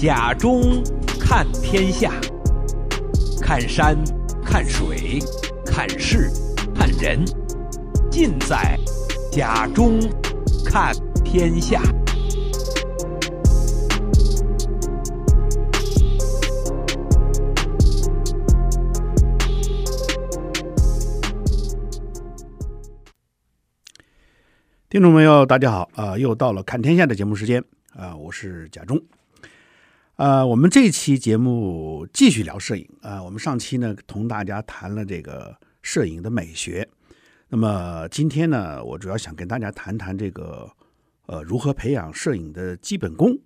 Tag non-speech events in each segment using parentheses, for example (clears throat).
甲中看天下，看山，看水，看事，看人，尽在甲中看天下。听众朋友，大家好啊、又到了看天下的节目时间啊、我是甲中、呃。我们这期节目继续聊摄影啊、呃。我们上期呢同大家谈了这个摄影的美学，那么今天呢，我主要想跟大家谈谈这个呃如何培养摄影的基本功。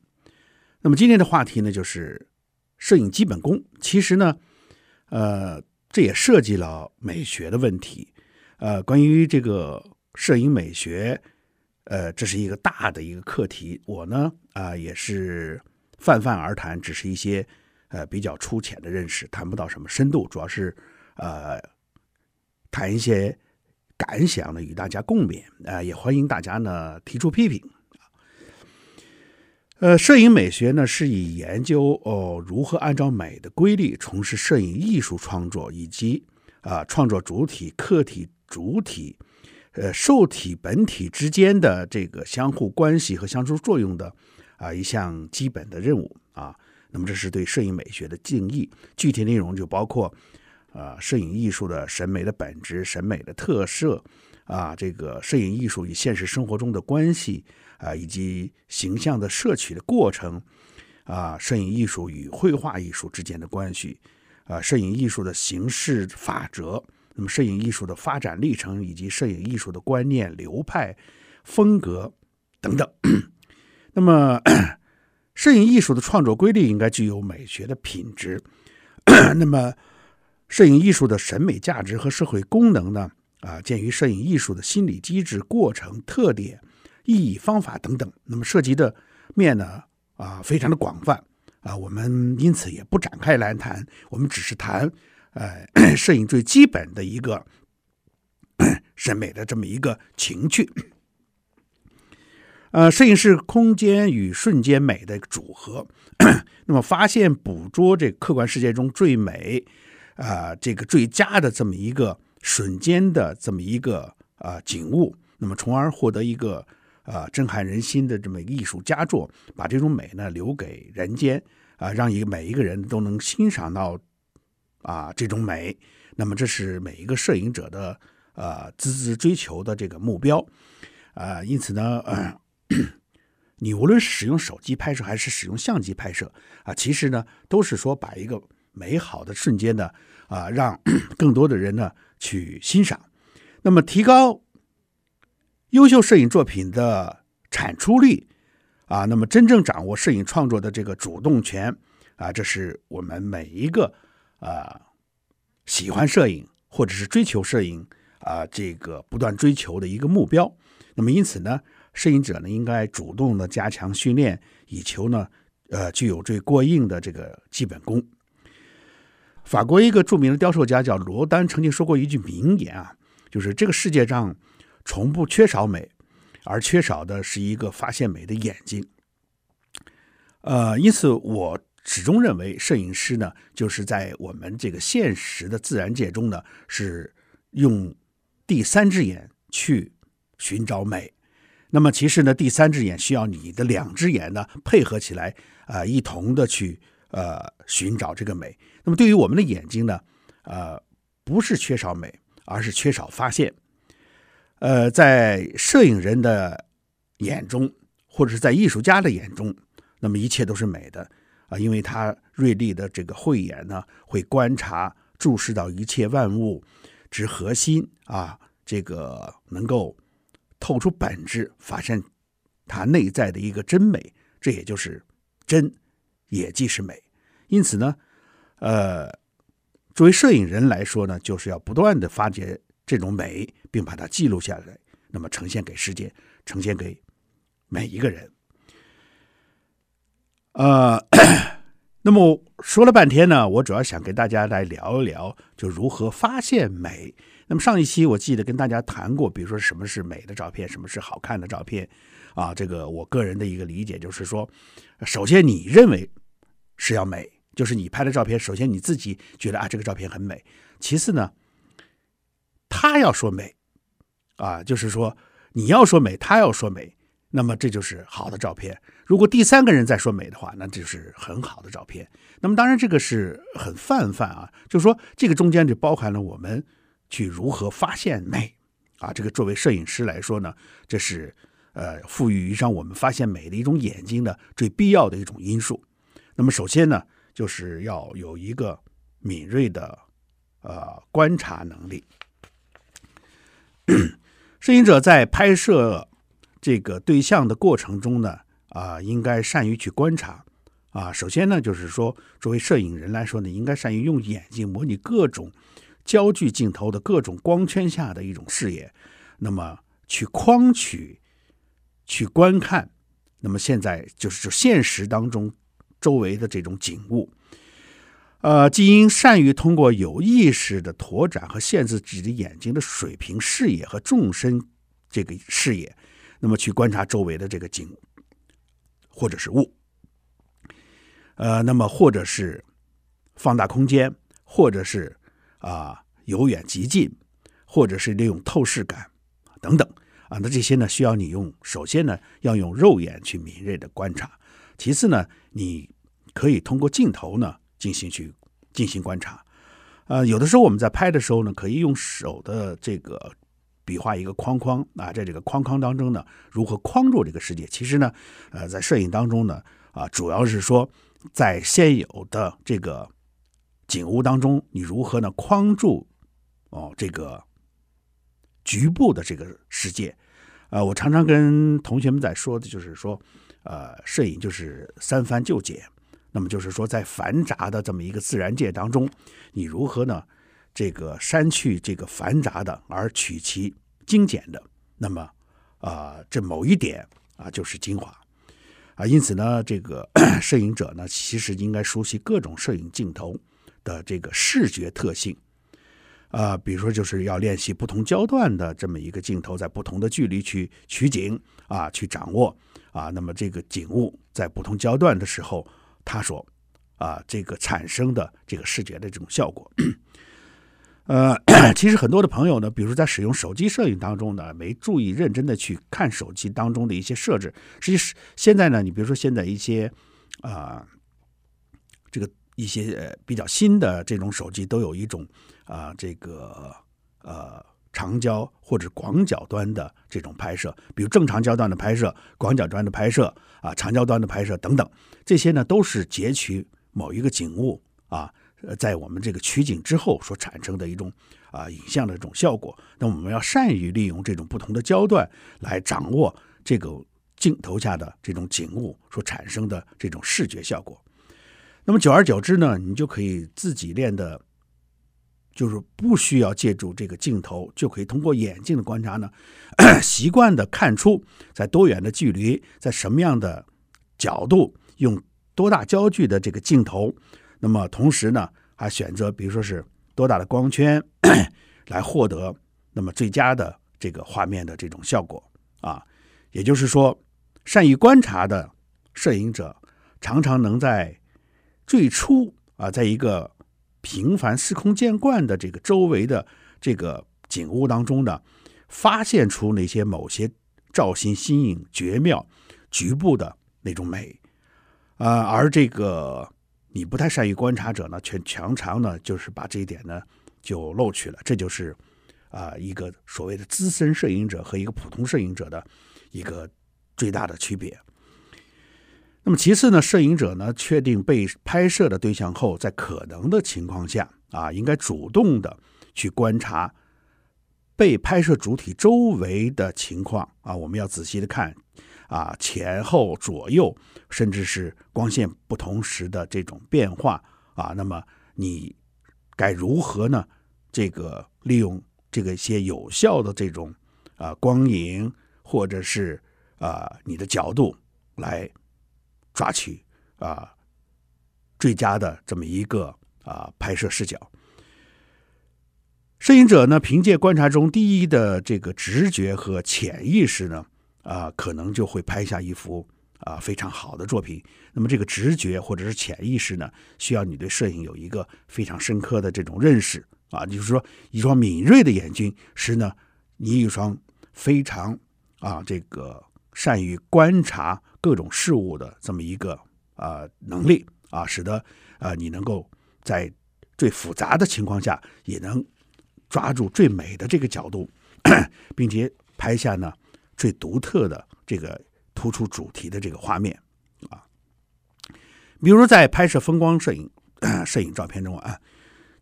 那么今天的话题呢，就是摄影基本功。其实呢，呃，这也涉及了美学的问题。呃，关于这个摄影美学。呃，这是一个大的一个课题。我呢，啊、也是泛泛而谈，只是一些呃比较粗浅的认识，谈不到什么深度。主要是呃谈一些感想呢，与大家共勉。啊、呃，也欢迎大家呢提出批评。呃，摄影美学呢，是以研究哦如何按照美的规律从事摄影艺术创作，以及啊、创作主体、客体、主体。呃，受体本体之间的这个相互关系和相互作用的啊一项基本的任务啊，那么这是对摄影美学的定义。具体内容就包括啊，摄影艺术的审美的本质、审美的特色啊，这个摄影艺术与现实生活中的关系啊，以及形象的摄取的过程啊，摄影艺术与绘画艺术之间的关系啊，摄影艺术的形式法则。那么，摄影艺术的发展历程，以及摄影艺术的观念、流派、风格等等。那么，摄影艺术的创作规律应该具有美学的品质。(clears throat) 那么，摄影艺术的审美价值和社会功能呢？啊，鉴于摄影艺术的心理机制、过程、特点、意义、方法等等，那么涉及的面呢？啊，非常的广泛啊。我们因此也不展开来谈，我们只是谈。呃，(coughs) 摄影最基本的一个 (coughs) 审美的这么一个情趣，呃，摄影是空间与瞬间美的组合。(clears throat) 那么，发现捕捉这客观世界中最美啊、这个最佳的这么一个瞬间的这么一个啊、景物，那么从而获得一个啊、震撼人心的这么一个艺术佳作，把这种美呢留给人间啊、让一个每一个人都能欣赏到。啊，这种美，那么这是每一个摄影者的呃孜孜追求的这个目标，啊、因此呢，(clears throat) (clears throat) 你无论是使用手机拍摄还是使用相机拍摄啊，其实呢都是说把一个美好的瞬间呢啊，让 (clears throat) 更多的人呢去欣赏，那么提高优秀摄影作品的产出率啊，那么真正掌握摄影创作的这个主动权啊，这是我们每一个。啊，喜欢摄影或者是追求摄影啊，这个不断追求的一个目标。那么因此呢，摄影者呢应该主动的加强训练，以求呢，呃，具有最过硬的这个基本功。法国一个著名的雕塑家叫罗丹，曾经说过一句名言啊，就是这个世界上从不缺少美，而缺少的是一个发现美的眼睛。呃，因此我。始终认为，摄影师呢，就是在我们这个现实的自然界中呢，是用第三只眼去寻找美。那么，其实呢，第三只眼需要你的两只眼呢配合起来，呃，一同的去呃寻找这个美。那么，对于我们的眼睛呢，呃，不是缺少美，而是缺少发现。呃，在摄影人的眼中，或者是在艺术家的眼中，那么一切都是美的。啊，因为他锐利的这个慧眼呢，会观察、注视到一切万物之核心啊，这个能够透出本质，发现它内在的一个真美，这也就是真，也即是美。因此呢，呃，作为摄影人来说呢，就是要不断的发掘这种美，并把它记录下来，那么呈现给世界，呈现给每一个人。呃，那么说了半天呢，我主要想跟大家来聊一聊，就如何发现美。那么上一期我记得跟大家谈过，比如说什么是美的照片，什么是好看的照片啊？这个我个人的一个理解就是说，首先你认为是要美，就是你拍的照片，首先你自己觉得啊这个照片很美，其次呢，他要说美，啊，就是说你要说美，他要说美，那么这就是好的照片。如果第三个人在说美的话，那就是很好的照片。那么当然这个是很泛泛啊，就是说这个中间就包含了我们去如何发现美啊。这个作为摄影师来说呢，这是呃赋予让我们发现美的一种眼睛的最必要的一种因素。那么首先呢，就是要有一个敏锐的呃观察能力。摄影者在拍摄这个对象的过程中呢，啊，应该善于去观察。啊，首先呢，就是说，作为摄影人来说呢，应该善于用眼睛模拟各种焦距镜头的各种光圈下的一种视野，那么去框取、去观看。那么现在就是就现实当中。周围的这种景物，呃，既应善于通过有意识的拓展和限制自己的眼睛的水平视野和纵深这个视野，那么去观察周围的这个景或者是物，呃，那么或者是放大空间，或者是啊、由远及近，或者是利用透视感等等啊，那这些呢需要你用，首先呢要用肉眼去敏锐的观察，其次呢你。可以通过镜头呢进行去进行观察，呃，有的时候我们在拍的时候呢，可以用手的这个比划一个框框啊，在这个框框当中呢，如何框住这个世界？其实呢，呃，在摄影当中呢，啊，主要是说在现有的这个景物当中，你如何呢框住哦这个局部的这个世界？呃，我常常跟同学们在说的就是说，呃，摄影就是三繁就简。那么就是说，在繁杂的这么一个自然界当中，你如何呢？这个删去这个繁杂的，而取其精简的，那么啊、这某一点啊就是精华啊。因此呢，这个 (coughs) 摄影者呢，其实应该熟悉各种摄影镜头的这个视觉特性啊。比如说，就是要练习不同焦段的这么一个镜头，在不同的距离去取景啊，去掌握啊。那么这个景物在不同焦段的时候。他说：“啊，这个产生的这个视觉的这种效果，呃，(coughs) 其实很多的朋友呢，比如在使用手机摄影当中呢，没注意认真的去看手机当中的一些设置。实际是现在呢，你比如说现在一些啊、这个一些比较新的这种手机都有一种啊、这个呃。”长焦或者广角端的这种拍摄，比如正长焦段的拍摄、广角端的拍摄啊、长焦端的拍摄等等，这些呢都是截取某一个景物啊，在我们这个取景之后所产生的一种啊影像的这种效果。那我们要善于利用这种不同的焦段来掌握这个镜头下的这种景物所产生的这种视觉效果。那么久而久之呢，你就可以自己练的。就是不需要借助这个镜头，就可以通过眼睛的观察呢，(coughs) 习惯的看出在多远的距离，在什么样的角度，用多大焦距的这个镜头，那么同时呢，还选择比如说是多大的光圈 (coughs) 来获得那么最佳的这个画面的这种效果啊，也就是说，善于观察的摄影者常常能在最初啊，在一个。平凡司空见惯的这个周围的这个景物当中呢，发现出那些某些造型新颖、绝妙、局部的那种美，啊、而这个你不太善于观察者呢，却常常呢就是把这一点呢就漏去了。这就是啊、一个所谓的资深摄影者和一个普通摄影者的一个最大的区别。那么其次呢，摄影者呢确定被拍摄的对象后，在可能的情况下啊，应该主动的去观察被拍摄主体周围的情况啊，我们要仔细的看啊，前后左右，甚至是光线不同时的这种变化啊。那么你该如何呢？这个利用这个一些有效的这种啊光影，或者是啊你的角度来。抓取啊最佳的这么一个啊拍摄视角，摄影者呢凭借观察中第一的这个直觉和潜意识呢啊可能就会拍下一幅啊非常好的作品。那么这个直觉或者是潜意识呢，需要你对摄影有一个非常深刻的这种认识啊，就是说一双敏锐的眼睛使呢你一双非常啊这个善于观察各种事物的这么一个啊能力啊，使得啊你能够在最复杂的情况下也能抓住最美的这个角度，(clears throat) 并且拍下呢最独特的这个突出主题的这个画面啊。比如在拍摄风光摄影 (clears throat) 摄影照片中啊，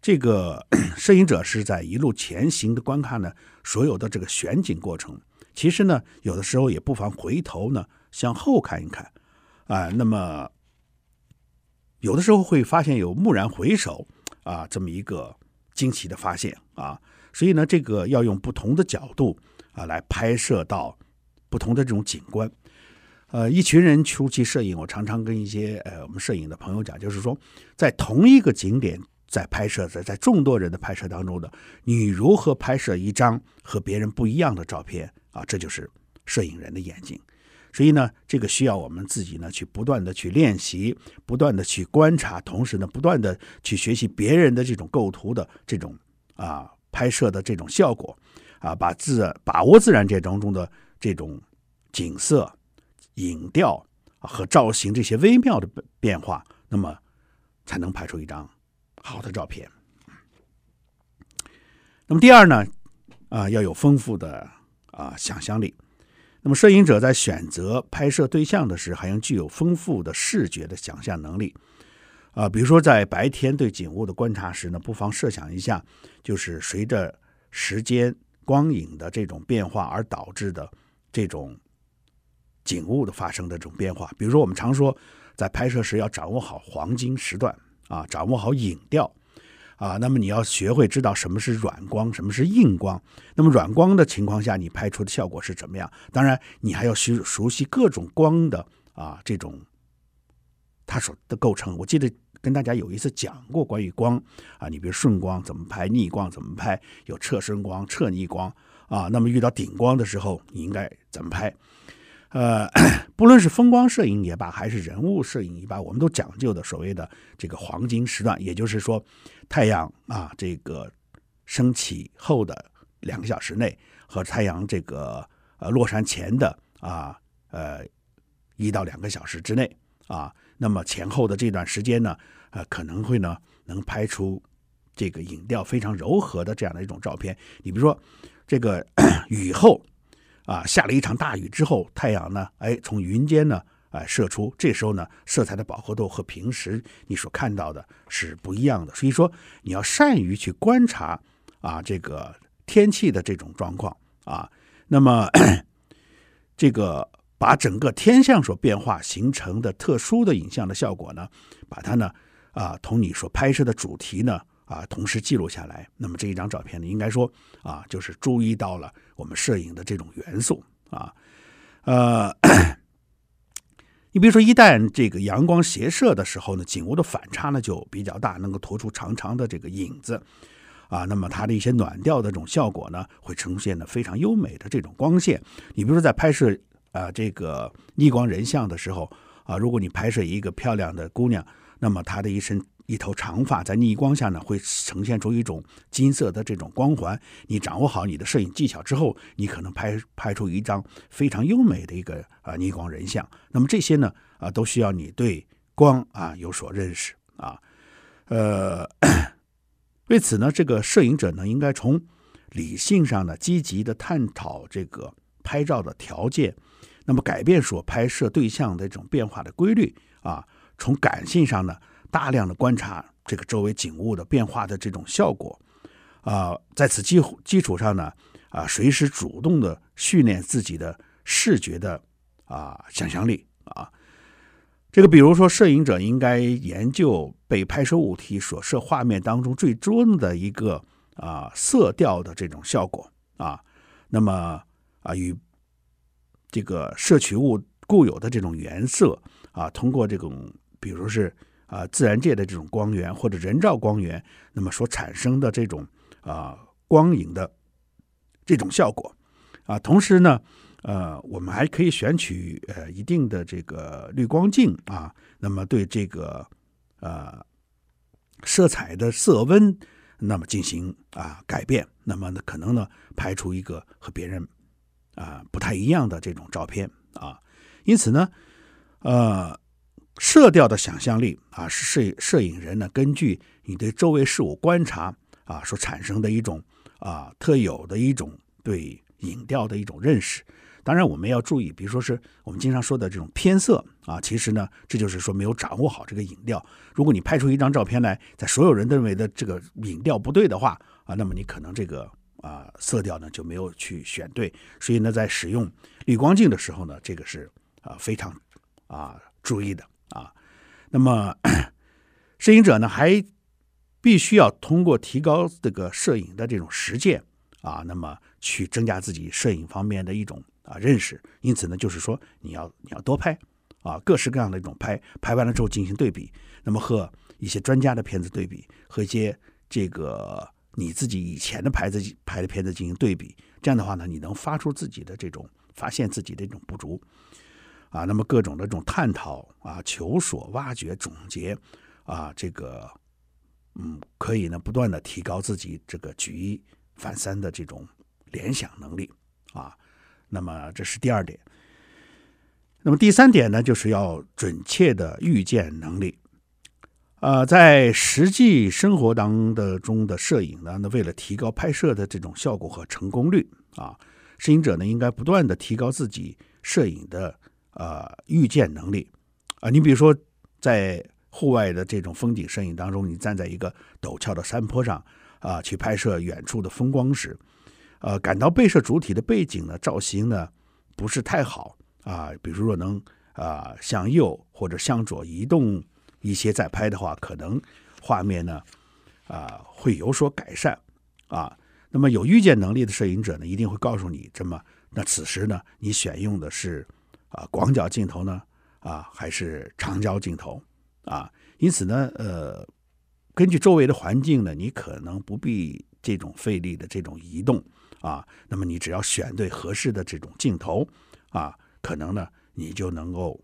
这个 (clears throat) 摄影者是在一路前行的观看呢所有的这个选景过程。其实呢，有的时候也不妨回头呢向后看一看啊。那么有的时候会发现有蓦然回首啊这么一个。惊奇的发现啊，所以呢，这个要用不同的角度啊来拍摄到不同的这种景观。呃，一群人出去摄影，我常常跟一些呃我们摄影的朋友讲，就是说，在同一个景点在拍摄，在在众多人的拍摄当中的，你如何拍摄一张和别人不一样的照片啊？这就是摄影人的眼睛。所以呢，这个需要我们自己呢去不断的去练习，不断的去观察，同时呢，不断的去学习别人的这种构图的这种啊拍摄的这种效果啊，把自把握自然界当中的这种景色、影调和造型这些微妙的变化，那么才能拍出一张好的照片。那么第二呢，啊，要有丰富的啊想象力。那么，摄影者在选择拍摄对象的时候，还要具有丰富的视觉的想象能力。啊，比如说在白天对景物的观察时呢，不妨设想一下，就是随着时间光影的这种变化而导致的这种景物的发生的这种变化。比如说，我们常说在拍摄时要掌握好黄金时段啊，掌握好影调。啊，那么你要学会知道什么是软光，什么是硬光。那么软光的情况下，你拍出的效果是怎么样？当然，你还要学熟悉各种光的啊，这种它所的构成。我记得跟大家有一次讲过关于光啊，你比如顺光怎么拍，逆光怎么拍，有侧顺光、侧逆光啊。那么遇到顶光的时候，你应该怎么拍？呃，(coughs) 不论是风光摄影也罢，还是人物摄影也罢，我们都讲究的所谓的这个黄金时段，也就是说，太阳啊这个升起后的两个小时内，和太阳这个呃落山前的啊呃一到两个小时之内啊，那么前后的这段时间呢，呃可能会呢能拍出这个影调非常柔和的这样的一种照片。你比如说这个雨后。啊，下了一场大雨之后，太阳呢，哎，从云间呢，哎，射出。这时候呢，色彩的饱和度和平时你所看到的是不一样的。所以说，你要善于去观察啊，这个天气的这种状况啊。那么，这个把整个天象所变化形成的特殊的影像的效果呢，把它呢，啊，同你所拍摄的主题呢。啊，同时记录下来，那么这一张照片呢，应该说啊，就是注意到了我们摄影的这种元素啊。呃，你比如说，一旦这个阳光斜射的时候呢，景物的反差呢就比较大，能够拖出长长的这个影子啊。那么它的一些暖调的这种效果呢，会呈现的非常优美的这种光线。你比如说，在拍摄啊这个逆光人像的时候啊，如果你拍摄一个漂亮的姑娘，那么她的一身。一头长发在逆光下呢，会呈现出一种金色的这种光环。你掌握好你的摄影技巧之后，你可能拍拍出一张非常优美的一个啊逆光人像。那么这些呢啊，都需要你对光啊有所认识啊。呃，为此呢，这个摄影者呢，应该从理性上呢积极的探讨这个拍照的条件，那么改变所拍摄对象的这种变化的规律啊。从感性上呢。大量的观察这个周围景物的变化的这种效果，啊，在此基基础上呢，啊，随时主动的训练自己的视觉的啊想象力啊。这个比如说，摄影者应该研究被拍摄物体所摄画面当中最终的一个啊色调的这种效果啊。那么啊，与这个摄取物固有的这种颜色啊，通过这种比如是。啊，自然界的这种光源或者人造光源，那么所产生的这种啊光影的这种效果啊，同时呢呃，我们还可以选取呃一定的这个滤光镜啊，那么对这个呃色彩的色温，那么进行啊改变，那么呢可能呢拍出一个和别人啊不太一样的这种照片啊。因此呢，呃，色调的想象力啊，是摄摄影人呢根据你对周围事物观察啊所产生的一种啊特有的一种对影调的一种认识。当然，我们要注意，比如说是我们经常说的这种偏色啊，其实呢，这就是说没有掌握好这个影调。如果你拍出一张照片来，在所有人认为的这个影调不对的话啊，那么你可能这个啊色调呢就没有去选对。所以呢，在使用滤光镜的时候呢，这个是啊非常啊注意的啊。那么 (clears throat) 摄影者呢，还必须要通过提高这个摄影的这种实践啊，那么去增加自己摄影方面的一种。啊，认识，因此呢，就是说你要你要多拍，啊，各式各样的一种拍，拍完了之后进行对比，那么和一些专家的片子对比，和一些这个你自己以前的牌子拍的片子进行对比，这样的话呢，你能发出自己的这种发现自己的这种不足，啊，那么各种的这种探讨啊，求索、挖掘、总结，啊，这个嗯，可以呢不断的提高自己这个举一反三的这种联想能力，啊。那么这是第二点。那么第三点呢，就是要准确的预见能力。呃，在实际生活当的中的摄影呢，那为了提高拍摄的这种效果和成功率啊，摄影者呢应该不断的提高自己摄影的呃预见能力啊。你比如说，在户外的这种风景摄影当中，你站在一个陡峭的山坡上啊，去拍摄远处的风光时。呃，感到被摄主体的背景呢，造型呢不是太好啊。比如说能啊、向右或者向左移动一些再拍的话，可能画面呢啊、会有所改善啊。那么有预见能力的摄影者呢，一定会告诉你，这么那此时呢，你选用的是啊广角镜头呢啊还是长焦镜头啊？因此呢，呃，根据周围的环境呢，你可能不必这种费力的这种移动。啊，那么你只要选对合适的这种镜头，啊，可能呢，你就能够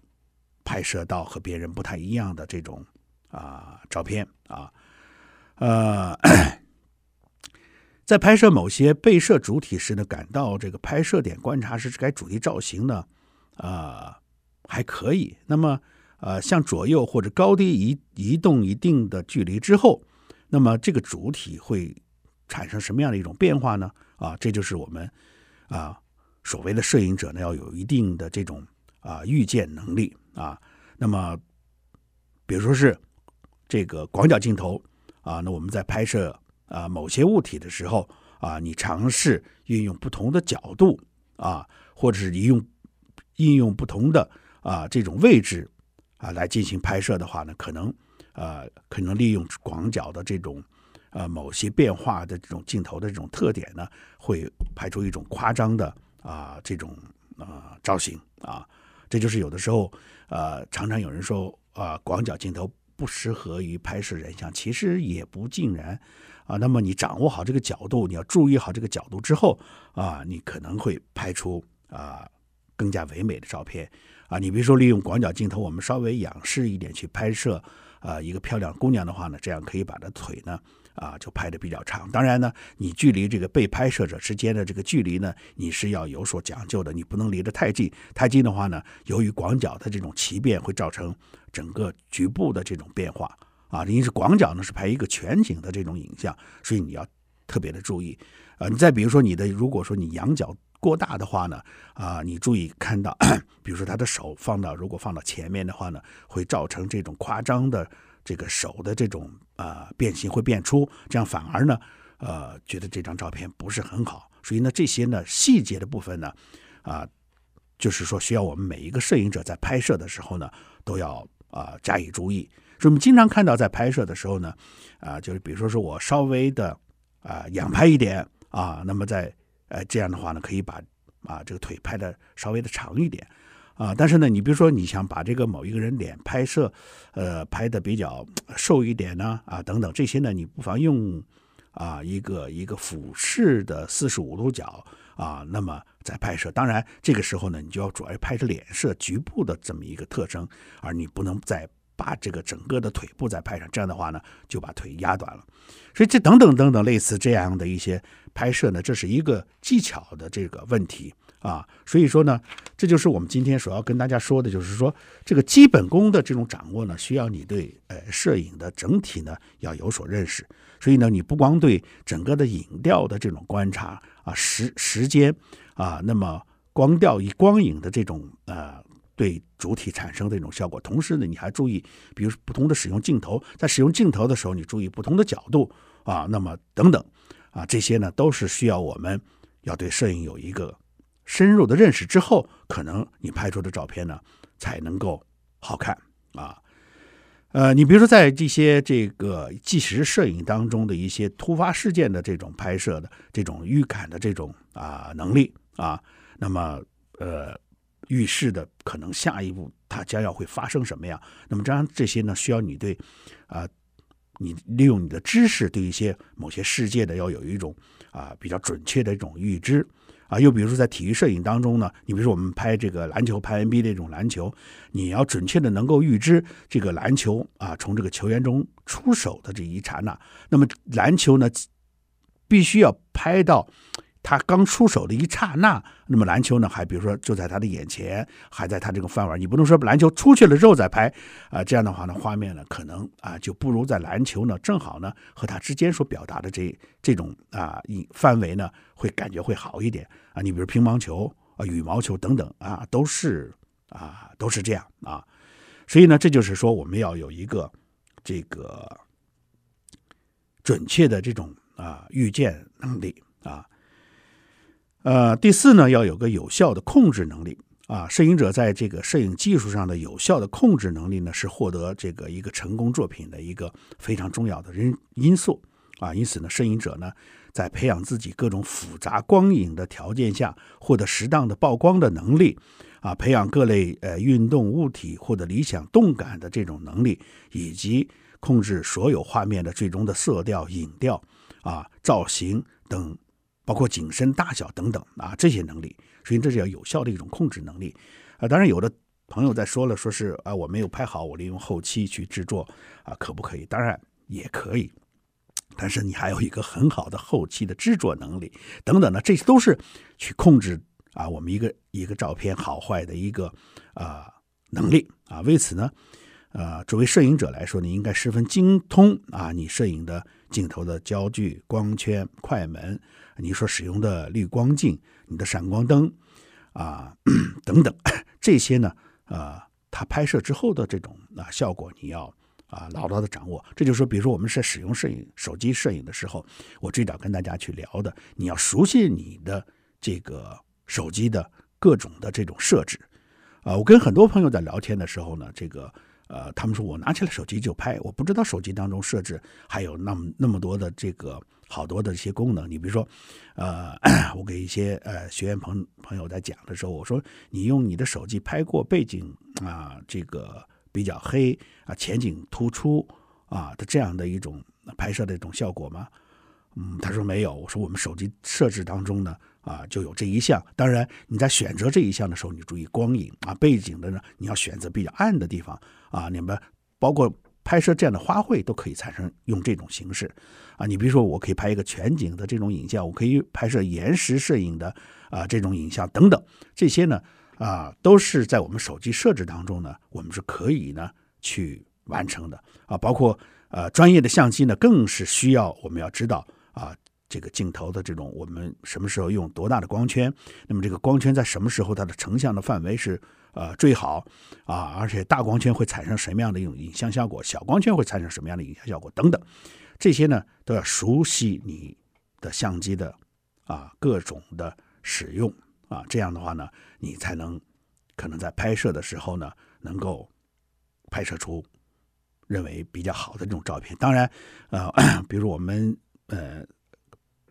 拍摄到和别人不太一样的这种啊照片啊，呃，在拍摄某些被摄主体时呢，感到这个拍摄点观察时该主题造型呢，啊还可以。那么呃，向左右或者高低移移动一定的距离之后，那么这个主体会产生什么样的一种变化呢？啊，这就是我们啊所谓的摄影者呢，要有一定的这种啊预见能力啊。那么，比如说是这个广角镜头啊，那我们在拍摄啊某些物体的时候啊，你尝试运用不同的角度啊，或者是你用应用不同的啊这种位置啊来进行拍摄的话呢，可能啊可能利用广角的这种。呃，某些变化的这种镜头的这种特点呢，会拍出一种夸张的啊、这种啊、造型啊，这就是有的时候呃，常常有人说啊、广角镜头不适合于拍摄人像，其实也不尽然啊。那么你掌握好这个角度，你要注意好这个角度之后啊，你可能会拍出啊更加唯美的照片啊。你比如说利用广角镜头，我们稍微仰视一点去拍摄啊一个漂亮姑娘的话呢，这样可以把她腿呢。啊，就拍的比较长。当然呢，你距离这个被拍摄者之间的这个距离呢，你是要有所讲究的。你不能离得太近，太近的话呢，由于广角的这种奇变，会造成整个局部的这种变化啊。因为是广角呢，是拍一个全景的这种影像，所以你要特别的注意。啊，你再比如说你的，如果说你仰角过大的话呢，啊，你注意看到，比如说他的手放到，如果放到前面的话呢，会造成这种夸张的。这个手的这种呃变形会变粗，这样反而呢呃觉得这张照片不是很好，所以呢这些呢细节的部分呢啊、就是说需要我们每一个摄影者在拍摄的时候呢都要啊、加以注意。所以我们经常看到在拍摄的时候呢啊、就是比如说是我稍微的啊、仰拍一点啊，那么在呃这样的话呢可以把啊这个腿拍的稍微的长一点。啊，但是呢，你比如说你想把这个某一个人脸拍摄，呃，拍的比较瘦一点呢，啊，等等这些呢，你不妨用啊一个一个俯视的四十五度角啊，那么在拍摄。当然这个时候呢，你就要主要拍摄脸色局部的这么一个特征，而你不能再把这个整个的腿部再拍上，这样的话呢就把腿压短了。所以这等等等等类似这样的一些拍摄呢，这是一个技巧的这个问题。啊，所以说呢，这就是我们今天所要跟大家说的，就是说这个基本功的这种掌握呢，需要你对呃摄影的整体呢要有所认识。所以呢，你不光对整个的影调的这种观察啊，时时间啊，那么光调与光影的这种呃对主体产生这种效果，同时呢，你还注意，比如不同的使用镜头，在使用镜头的时候，你注意不同的角度啊，那么等等啊，这些呢都是需要我们要对摄影有一个。深入的认识之后，可能你拍出的照片呢才能够好看啊。呃，你比如说在这些这个纪实摄影当中的一些突发事件的这种拍摄的这种预感的这种啊能力啊，那么呃预示的可能下一步它将要会发生什么样？那么这样这些呢需要你对啊，你利用你的知识对一些某些世界的要有一种啊比较准确的一种预知。啊，又比如说在体育摄影当中呢，你比如说我们拍这个篮球，拍 NBA 这种篮球，你要准确的能够预知这个篮球啊从这个球员中出手的这一刹那，那么篮球呢必须要拍到。他刚出手的一刹那，那么篮球呢，还比如说就在他的眼前，还在他这个范围，你不能说篮球出去了之后再拍啊，这样的话呢，画面呢可能啊就不如在篮球呢正好呢和他之间所表达的这这种啊范围呢会感觉会好一点啊。你比如乒乓球啊、羽毛球等等啊，都是啊都是这样啊。所以呢，这就是说我们要有一个这个准确的这种啊预见能力啊。呃，第四呢，要有个有效的控制能力啊。摄影者在这个摄影技术上的有效的控制能力呢，是获得这个一个成功作品的一个非常重要的因因素啊。因此呢，摄影者呢，在培养自己各种复杂光影的条件下，获得适当的曝光的能力啊，培养各类呃运动物体或者理想动感的这种能力，以及控制所有画面的最终的色调、影调啊、造型等。包括景深大小等等啊，这些能力，所以这是要有效的一种控制能力啊。当然，有的朋友在说了，说是啊，我没有拍好，我利用后期去制作啊，可不可以？当然也可以，但是你还有一个很好的后期的制作能力等等呢，这些都是去控制啊，我们一个一个照片好坏的一个啊能力啊。为此呢，呃，作为摄影者来说，你应该十分精通啊，你摄影的镜头的焦距、光圈、快门。你说使用的滤光镜、你的闪光灯啊等等 (laughs) 这些呢，呃，它拍摄之后的这种啊效果，你要啊牢牢的掌握。这就是说，比如说我们在使用摄影手机摄影的时候，我最早跟大家去聊的，你要熟悉你的这个手机的各种的这种设置啊。我跟很多朋友在聊天的时候呢，这个呃，他们说我拿起来手机就拍，我不知道手机当中设置还有那么那么多的这个。好多的一些功能，你比如说，呃，(clears throat) 我给一些呃学员朋朋友在讲的时候，我说你用你的手机拍过背景啊，这个比较黑啊，前景突出啊的这样的一种拍摄的一种效果吗？嗯，他说没有。我说我们手机设置当中呢啊就有这一项。当然你在选择这一项的时候，你注意光影啊，背景的呢你要选择比较暗的地方啊，你们包括。拍摄这样的花卉都可以产生用这种形式啊，你比如说我可以拍一个全景的这种影像，我可以拍摄延时摄影的啊这种影像等等，这些呢啊都是在我们手机设置当中呢，我们是可以呢去完成的啊，包括呃专业的相机呢更是需要我们要知道啊这个镜头的这种我们什么时候用多大的光圈，那么这个光圈在什么时候它的成像的范围是。呃，最好啊，而且大光圈会产生什么样的一种影像效果？小光圈会产生什么样的影像效果？等等，这些呢都要熟悉你的相机的啊各种的使用啊，这样的话呢，你才能可能在拍摄的时候呢，能够拍摄出认为比较好的这种照片。当然，呃，(coughs) 比如我们呃。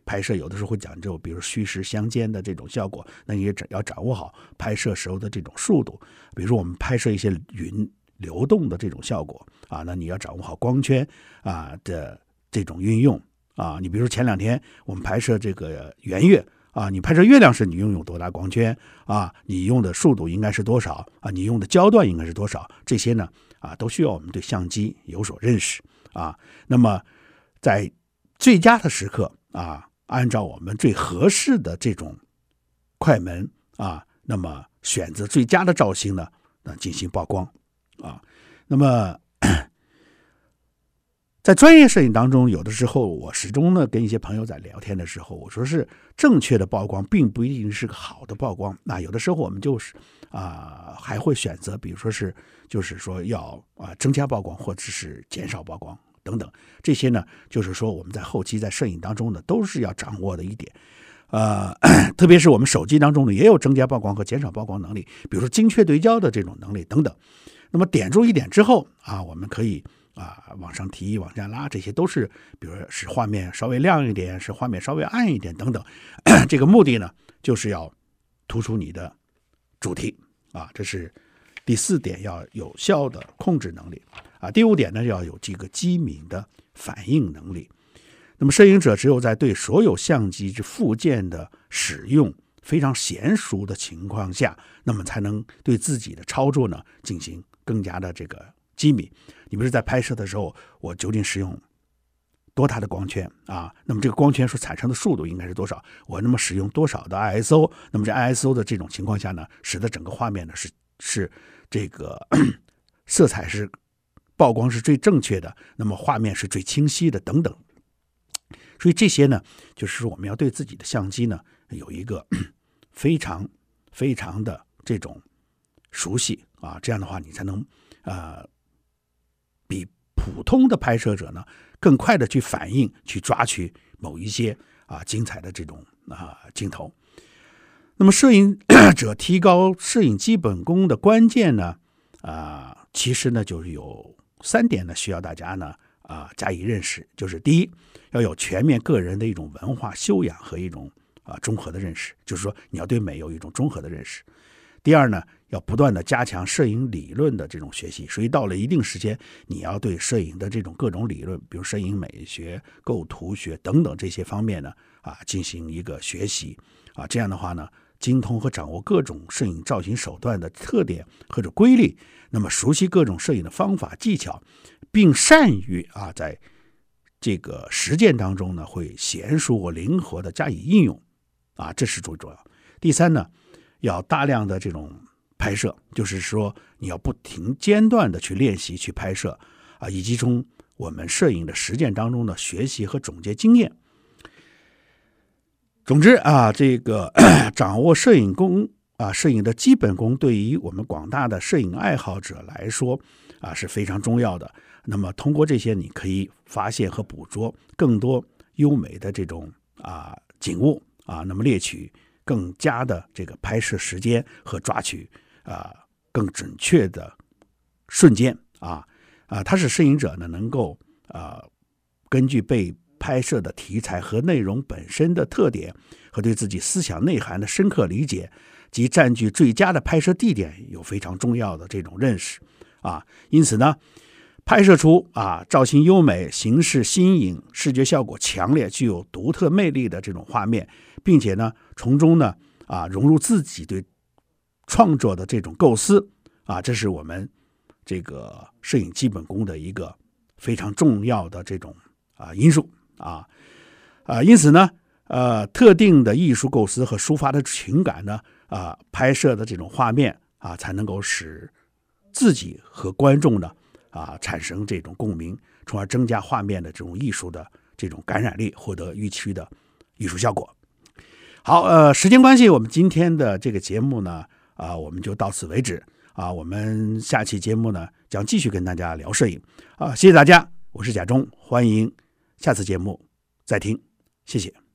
拍摄有的时候会讲究，比如虚实相间的这种效果，那你也要掌握好拍摄时候的这种速度。比如说我们拍摄一些云流动的这种效果啊，那你要掌握好光圈啊的这种运用啊。你比如说前两天我们拍摄这个圆月啊，你拍摄月亮时你用有多大光圈啊？你用的速度应该是多少啊？你用的焦段应该是多少？这些呢啊，都需要我们对相机有所认识啊。那么在最佳的时刻啊，按照我们最合适的这种快门啊，那么选择最佳的造型呢，那进行曝光啊。那么。(coughs) 在专业摄影当中，有的时候我始终呢跟一些朋友在聊天的时候，我说是正确的曝光，并不一定是个好的曝光。那有的时候我们就是啊、还会选择，比如说是就是说要啊、增加曝光，或者是减少曝光等等。这些呢，就是说我们在后期在摄影当中呢，都是要掌握的一点。呃，(coughs) 特别是我们手机当中呢，也有增加曝光和减少曝光能力，比如说精确对焦的这种能力等等。那么点住一点之后啊，我们可以。啊，往上提，往下拉，这些都是，比如使画面稍微亮一点，使画面稍微暗一点等等。(coughs) 这个目的呢，就是要突出你的主题啊。这是第四点，要有效的控制能力第五点呢，要有这个机敏的反应能力。那么，摄影者只有在对所有相机之附件的使用非常娴熟的情况下，那么才能对自己的操作呢进行更加的这个。机敏，你不是在拍摄的时候，我究竟使用多大的光圈啊？那么这个光圈所产生的速度应该是多少？我那么使用多少的 ISO？那么这 ISO 的这种情况下呢，使得整个画面呢是是这个 (clears throat) 色彩是曝光是最正确的，那么画面是最清晰的等等。所以这些呢，就是我们要对自己的相机呢有一个 (coughs) 非常非常的这种熟悉啊，这样的话你才能呃。比普通的拍摄者呢更快的去反应，去抓取某一些啊精彩的这种啊镜头。那么，摄影 (coughs) 者提高摄影基本功的关键呢啊，其实呢就是有三点呢需要大家呢啊加以认识。就是第一，要有全面个人的一种文化修养和一种啊综合的认识，就是说你要对美有一种综合的认识。第二呢，要不断的加强摄影理论的这种学习，所以到了一定时间，你要对摄影的这种各种理论，比如摄影美学、构图学等等这些方面呢，啊，进行一个学习，啊，这样的话呢，精通和掌握各种摄影造型手段的特点或者规律，那么熟悉各种摄影的方法技巧，并善于啊，在这个实践当中呢，会娴熟和灵活的加以应用，啊，这是最重要。第三呢。要大量的这种拍摄，就是说你要不停间断的去练习去拍摄啊，以及从我们摄影的实践当中的学习和总结经验。总之啊，这个 (coughs) 掌握摄影功啊，摄影的基本功，对于我们广大的摄影爱好者来说啊是非常重要的。那么通过这些，你可以发现和捕捉更多优美的这种啊景物啊，那么猎取。更加的这个拍摄时间和抓取啊更准确的瞬间啊啊，它是摄影者呢能够啊根据被拍摄的题材和内容本身的特点和对自己思想内涵的深刻理解及占据最佳的拍摄地点有非常重要的这种认识啊，因此呢。拍摄出啊造型优美、形式新颖、视觉效果强烈、具有独特魅力的这种画面，并且呢从中呢啊融入自己对创作的这种构思啊，这是我们这个摄影基本功的一个非常重要的这种啊因素啊啊，因此呢呃特定的艺术构思和抒发的情感呢啊拍摄的这种画面啊才能够使自己和观众呢。啊，产生这种共鸣，从而增加画面的这种艺术的这种感染力，获得预期的艺术效果。好，呃，时间关系，我们今天的这个节目呢，啊，我们就到此为止。啊，我们下期节目呢，将继续跟大家聊摄影。啊，谢谢大家，我是贾中，欢迎下次节目再听，谢谢。